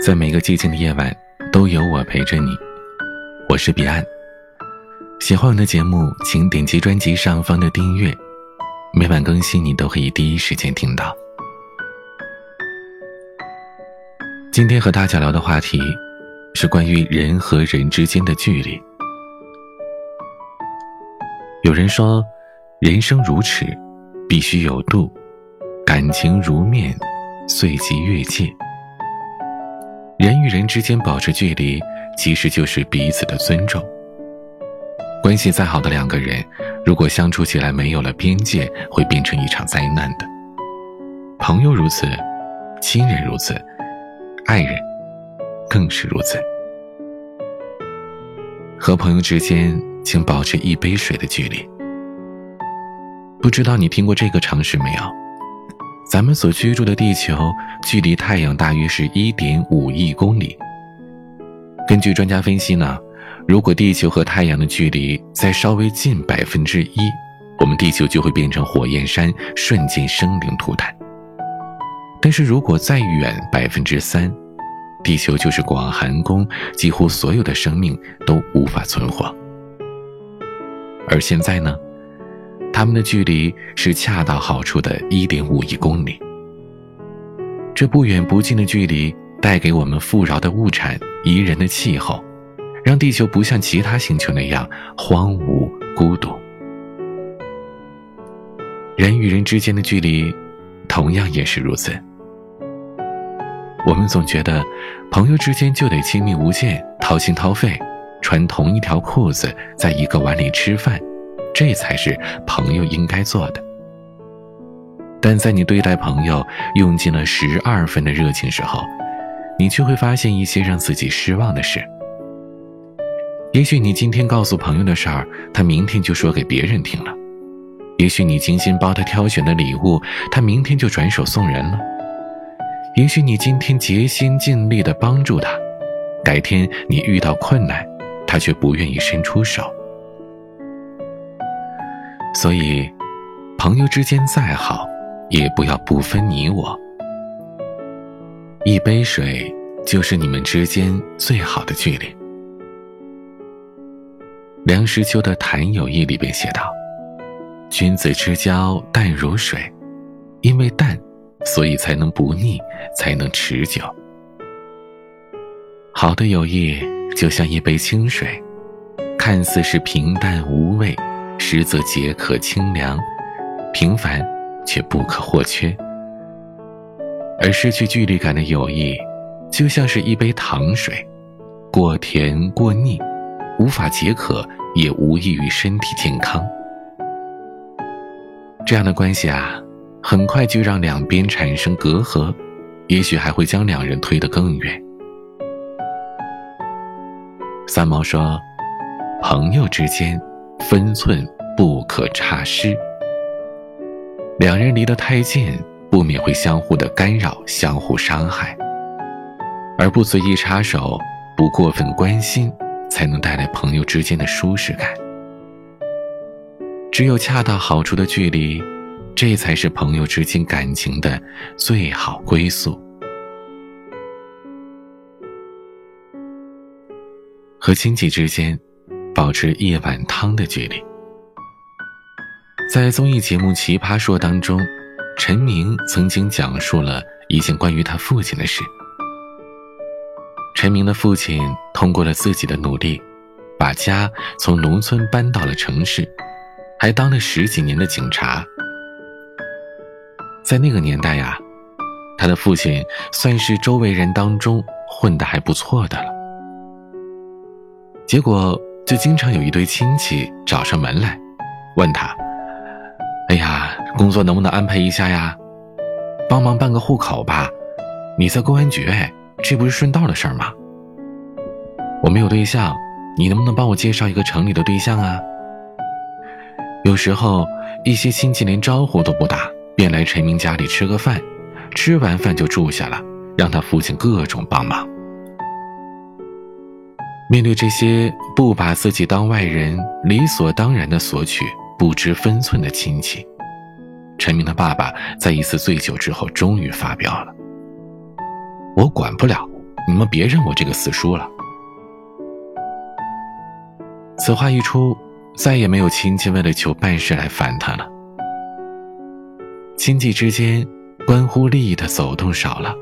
在每个寂静的夜晚，都有我陪着你。我是彼岸。喜欢我的节目，请点击专辑上方的订阅，每晚更新，你都可以第一时间听到。今天和大家聊的话题是关于人和人之间的距离。有人说，人生如尺，必须有度；感情如面，遂即越界。人与人之间保持距离，其实就是彼此的尊重。关系再好的两个人，如果相处起来没有了边界，会变成一场灾难的。朋友如此，亲人如此，爱人更是如此。和朋友之间，请保持一杯水的距离。不知道你听过这个常识没有？咱们所居住的地球距离太阳大约是一点五亿公里。根据专家分析呢，如果地球和太阳的距离再稍微近百分之一，我们地球就会变成火焰山，瞬间生灵涂炭。但是如果再远百分之三，地球就是广寒宫，几乎所有的生命都无法存活。而现在呢？他们的距离是恰到好处的1.5亿公里。这不远不近的距离带给我们富饶的物产、宜人的气候，让地球不像其他星球那样荒芜孤独。人与人之间的距离，同样也是如此。我们总觉得，朋友之间就得亲密无间、掏心掏肺，穿同一条裤子，在一个碗里吃饭。这才是朋友应该做的。但在你对待朋友用尽了十二分的热情时候，你却会发现一些让自己失望的事。也许你今天告诉朋友的事儿，他明天就说给别人听了；也许你精心帮他挑选的礼物，他明天就转手送人了；也许你今天竭心尽力的帮助他，改天你遇到困难，他却不愿意伸出手。所以，朋友之间再好，也不要不分你我。一杯水就是你们之间最好的距离。梁实秋的《谈友谊》里边写道：“君子之交淡如水，因为淡，所以才能不腻，才能持久。好的友谊就像一杯清水，看似是平淡无味。”实则解渴清凉，平凡却不可或缺。而失去距离感的友谊，就像是一杯糖水，过甜过腻，无法解渴，也无益于身体健康。这样的关系啊，很快就让两边产生隔阂，也许还会将两人推得更远。三毛说：“朋友之间。”分寸不可差失。两人离得太近，不免会相互的干扰，相互伤害。而不随意插手，不过分关心，才能带来朋友之间的舒适感。只有恰到好处的距离，这才是朋友之间感情的最好归宿。和亲戚之间。保持一碗汤的距离。在综艺节目《奇葩说》当中，陈明曾经讲述了一件关于他父亲的事。陈明的父亲通过了自己的努力，把家从农村搬到了城市，还当了十几年的警察。在那个年代呀，他的父亲算是周围人当中混得还不错的了。结果。就经常有一堆亲戚找上门来，问他：“哎呀，工作能不能安排一下呀？帮忙办个户口吧？你在公安局，哎，这不是顺道的事儿吗？我没有对象，你能不能帮我介绍一个城里的对象啊？”有时候，一些亲戚连招呼都不打，便来陈明家里吃个饭，吃完饭就住下了，让他父亲各种帮忙。面对这些不把自己当外人、理所当然的索取、不知分寸的亲戚，陈明的爸爸在一次醉酒之后终于发飙了：“我管不了，你们别认我这个死叔了。”此话一出，再也没有亲戚为了求办事来烦他了。亲戚之间关乎利益的走动少了，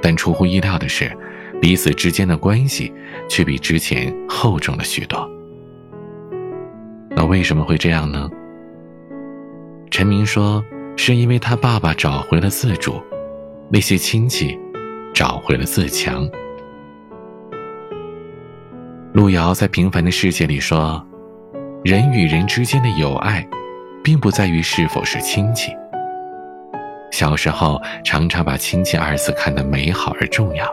但出乎意料的是，彼此之间的关系却比之前厚重了许多。那为什么会这样呢？陈明说，是因为他爸爸找回了自主，那些亲戚找回了自强。路遥在《平凡的世界》里说：“人与人之间的友爱，并不在于是否是亲戚。小时候常常把‘亲戚’二字看得美好而重要，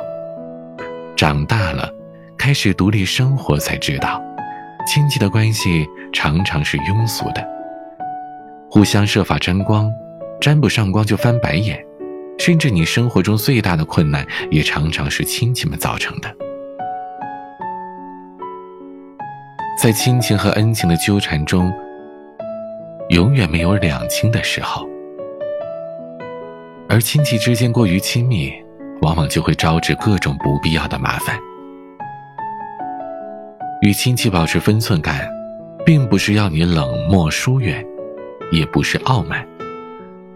长大了，开始独立生活才知道，亲戚的关系常常是庸俗的，互相设法沾光，沾不上光就翻白眼，甚至你生活中最大的困难，也常常是亲戚们造成的。”在亲情和恩情的纠缠中，永远没有两清的时候。而亲戚之间过于亲密，往往就会招致各种不必要的麻烦。与亲戚保持分寸感，并不是要你冷漠疏远，也不是傲慢，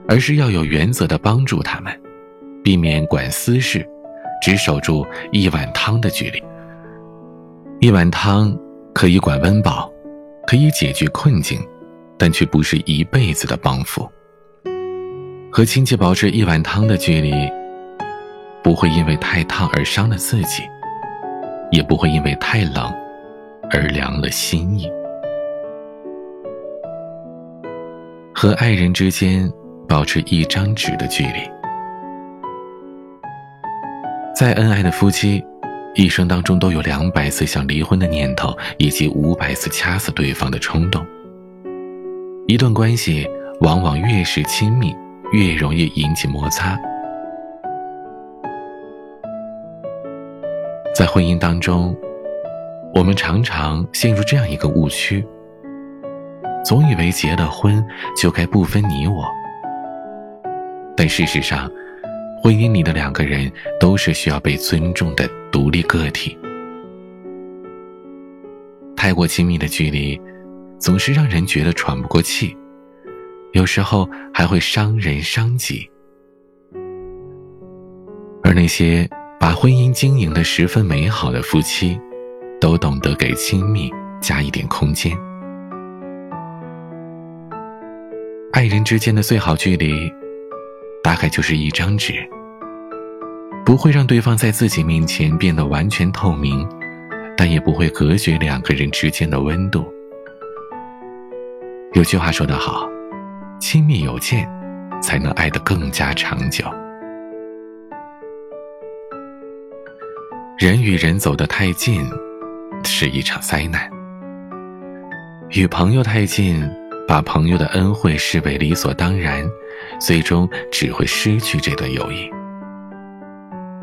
而是要有原则的帮助他们，避免管私事，只守住一碗汤的距离。一碗汤。可以管温饱，可以解决困境，但却不是一辈子的帮扶。和亲戚保持一碗汤的距离，不会因为太烫而伤了自己，也不会因为太冷而凉了心意。和爱人之间保持一张纸的距离，再恩爱的夫妻。一生当中都有两百次想离婚的念头，以及五百次掐死对方的冲动。一段关系往往越是亲密，越容易引起摩擦。在婚姻当中，我们常常陷入这样一个误区：总以为结了婚就该不分你我，但事实上。婚姻里的两个人都是需要被尊重的独立个体。太过亲密的距离，总是让人觉得喘不过气，有时候还会伤人伤己。而那些把婚姻经营的十分美好的夫妻，都懂得给亲密加一点空间。爱人之间的最好距离。大概就是一张纸，不会让对方在自己面前变得完全透明，但也不会隔绝两个人之间的温度。有句话说得好，亲密有间，才能爱得更加长久。人与人走得太近，是一场灾难；与朋友太近，把朋友的恩惠视为理所当然。最终只会失去这段友谊。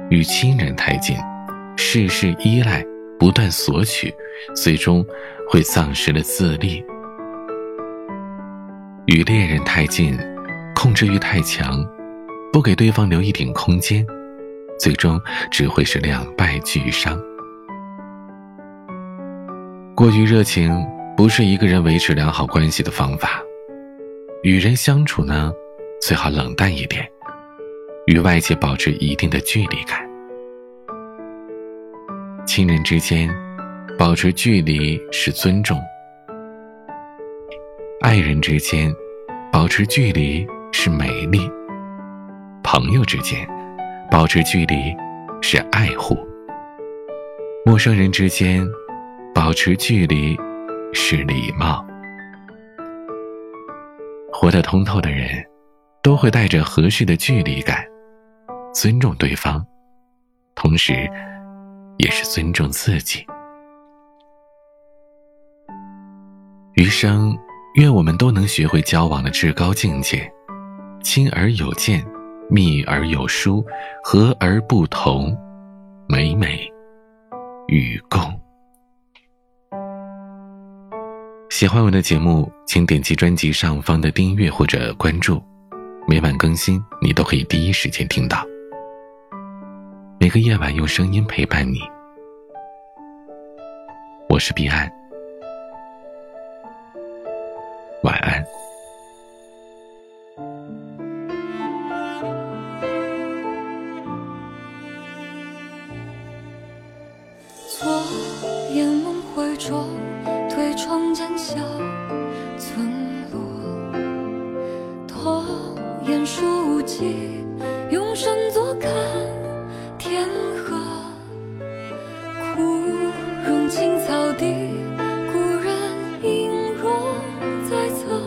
与亲人太近，事事依赖，不断索取，最终会丧失了自立。与恋人太近，控制欲太强，不给对方留一点空间，最终只会是两败俱伤。过于热情不是一个人维持良好关系的方法。与人相处呢？最好冷淡一点，与外界保持一定的距离感。亲人之间保持距离是尊重，爱人之间保持距离是美丽，朋友之间保持距离是爱护，陌生人之间保持距离是礼貌。活得通透的人。都会带着合适的距离感，尊重对方，同时，也是尊重自己。余生，愿我们都能学会交往的至高境界：亲而有见，密而有疏，和而不同，美美与共。喜欢我的节目，请点击专辑上方的订阅或者关注。每晚更新，你都可以第一时间听到。每个夜晚用声音陪伴你。我是彼岸，晚安。昨夜梦回中，窗间小村落，童言说无忌，用身作看天河，枯荣青草地，故人影若在侧，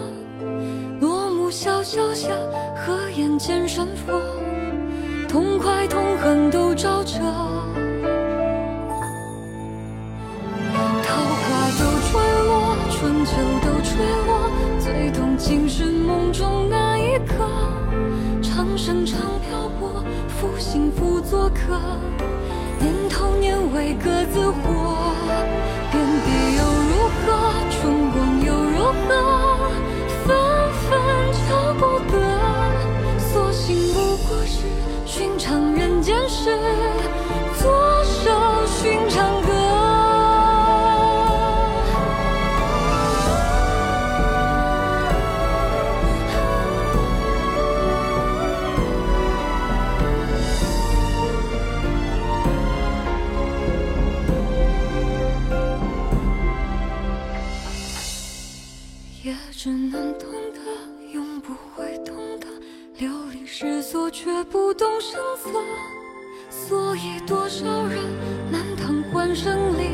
落木萧萧下，合眼见山佛，痛快痛恨都照彻。春秋都吹落，最痛竟是梦中那一刻。长生长漂泊，负心负作客。年头年尾各自活，只能懂得，永不会懂得。流离失所，却不动声色。所以多少人难堂欢声里，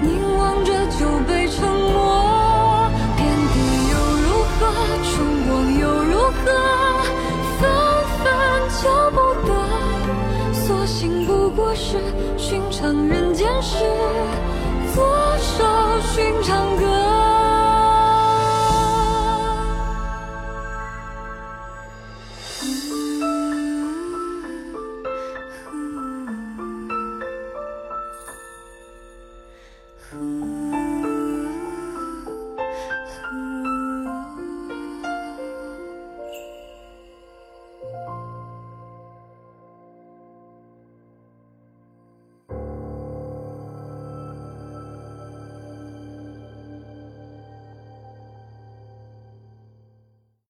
凝望着酒杯沉默。遍地又如何？春光又如何？纷纷求不得。所幸不过是寻常人间事。作首寻常歌。